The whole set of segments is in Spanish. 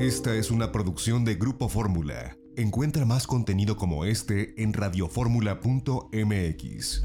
Esta es una producción de Grupo Fórmula. Encuentra más contenido como este en radioformula.mx.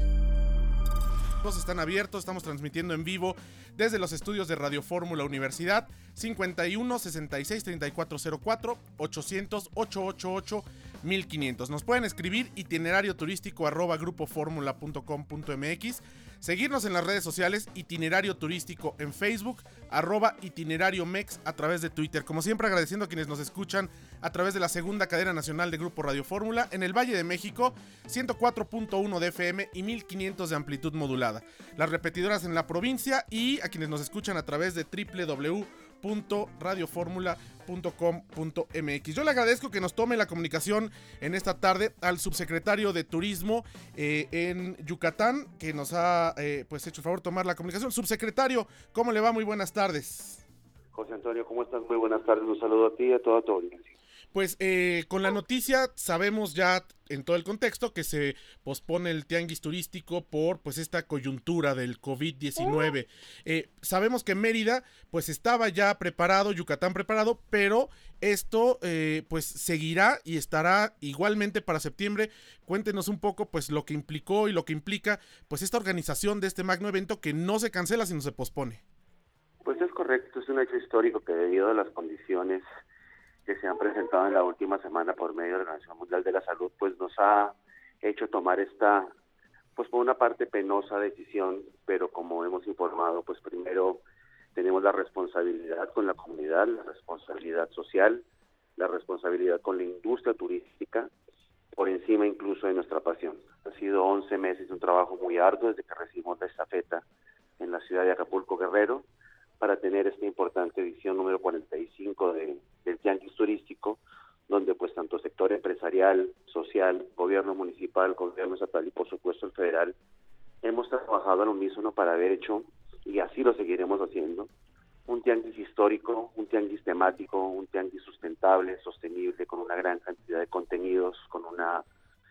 Están abiertos, estamos transmitiendo en vivo desde los estudios de Radio Fórmula Universidad 51 66 3404 800 888 1500. Nos pueden escribir itinerario turístico arroba grupoformula.com.mx Seguirnos en las redes sociales, itinerario turístico en Facebook, arroba itinerario MEX a través de Twitter. Como siempre agradeciendo a quienes nos escuchan a través de la segunda cadena nacional de Grupo Radio Fórmula en el Valle de México, 104.1 de FM y 1500 de amplitud modulada. Las repetidoras en la provincia y a quienes nos escuchan a través de www www.radioformula.com.mx. Yo le agradezco que nos tome la comunicación en esta tarde al subsecretario de Turismo eh, en Yucatán, que nos ha eh, pues hecho el favor de tomar la comunicación. Subsecretario, ¿cómo le va? Muy buenas tardes. José Antonio, ¿cómo estás? Muy buenas tardes. Un saludo a ti y a toda tu audiencia. Pues eh, con la noticia sabemos ya en todo el contexto que se pospone el tianguis turístico por pues esta coyuntura del COVID-19. Eh, sabemos que Mérida pues estaba ya preparado, Yucatán preparado, pero esto eh, pues seguirá y estará igualmente para septiembre. Cuéntenos un poco pues lo que implicó y lo que implica pues esta organización de este magno evento que no se cancela sino se pospone. Pues es correcto, es un hecho histórico que debido a las condiciones que se han presentado en la última semana por medio de la Organización Mundial de la Salud, pues nos ha hecho tomar esta, pues por una parte penosa decisión, pero como hemos informado, pues primero tenemos la responsabilidad con la comunidad, la responsabilidad social, la responsabilidad con la industria turística, por encima incluso de nuestra pasión. Ha sido 11 meses de un trabajo muy arduo desde que recibimos la estafeta en la ciudad de Acapulco Guerrero para tener esta importante edición número 45 de, del Tianguis Turístico, donde pues tanto sector empresarial, social, gobierno municipal, gobierno estatal y por supuesto el federal, hemos trabajado al unísono para haber hecho, y así lo seguiremos haciendo, un tianguis histórico, un tianguis temático, un tianguis sustentable, sostenible, con una gran cantidad de contenidos, con una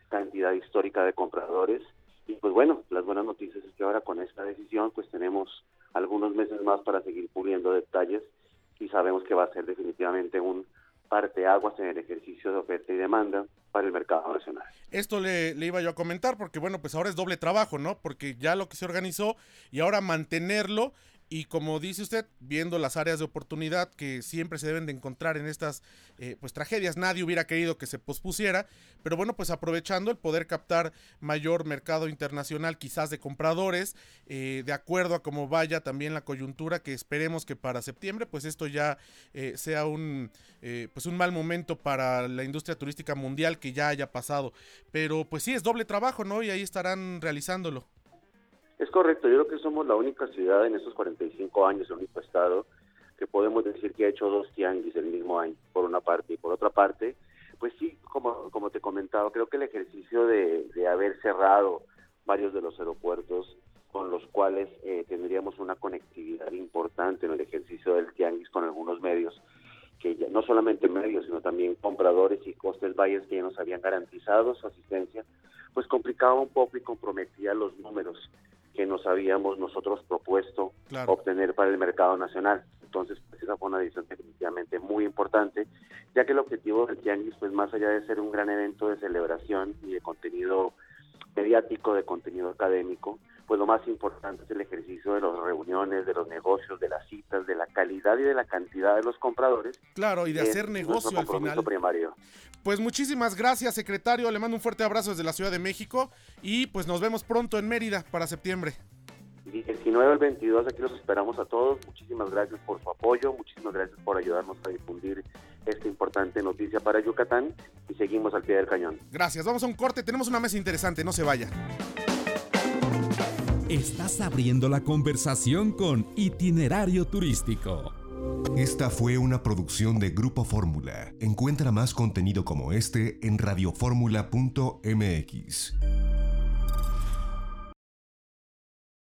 cantidad histórica de compradores. Y pues bueno, las buenas noticias es que ahora con esta decisión pues tenemos algunos meses más para seguir puliendo detalles y sabemos que va a ser definitivamente un parteaguas en el ejercicio de oferta y demanda para el mercado nacional. Esto le, le, iba yo a comentar porque bueno, pues ahora es doble trabajo, ¿no? Porque ya lo que se organizó y ahora mantenerlo y como dice usted, viendo las áreas de oportunidad que siempre se deben de encontrar en estas eh, pues tragedias, nadie hubiera querido que se pospusiera, pero bueno, pues aprovechando el poder captar mayor mercado internacional, quizás de compradores, eh, de acuerdo a cómo vaya también la coyuntura, que esperemos que para septiembre, pues esto ya eh, sea un pues un mal momento para la industria turística mundial que ya haya pasado. Pero pues sí, es doble trabajo, ¿no? Y ahí estarán realizándolo. Es correcto, yo creo que somos la única ciudad en estos 45 años, el único estado, que podemos decir que ha hecho dos tianguis el mismo año, por una parte, y por otra parte, pues sí, como, como te comentaba, creo que el ejercicio de, de haber cerrado varios de los aeropuertos con los cuales eh, tendríamos una conectividad importante en el ejercicio del tianguis con algunos medios, que ya, no solamente medios, sino también compradores y costes valles que ya nos habían garantizado su asistencia, pues complicaba un poco y comprometía los números habíamos nosotros propuesto claro. obtener para el mercado nacional. Entonces, pues, esa fue una decisión definitivamente muy importante, ya que el objetivo del Tianguis, pues más allá de ser un gran evento de celebración y de contenido mediático, de contenido académico, pues lo más importante es el ejercicio de las reuniones, de los negocios, de las citas, de la calidad y de la cantidad de los compradores. Claro, y de hacer negocio al final. Primario. Pues muchísimas gracias, secretario. Le mando un fuerte abrazo desde la Ciudad de México y pues nos vemos pronto en Mérida para septiembre. 19 al 22, aquí los esperamos a todos. Muchísimas gracias por su apoyo, muchísimas gracias por ayudarnos a difundir esta importante noticia para Yucatán y seguimos al pie del cañón. Gracias, vamos a un corte, tenemos una mesa interesante, no se vaya. Estás abriendo la conversación con Itinerario Turístico. Esta fue una producción de Grupo Fórmula. Encuentra más contenido como este en radioformula.mx.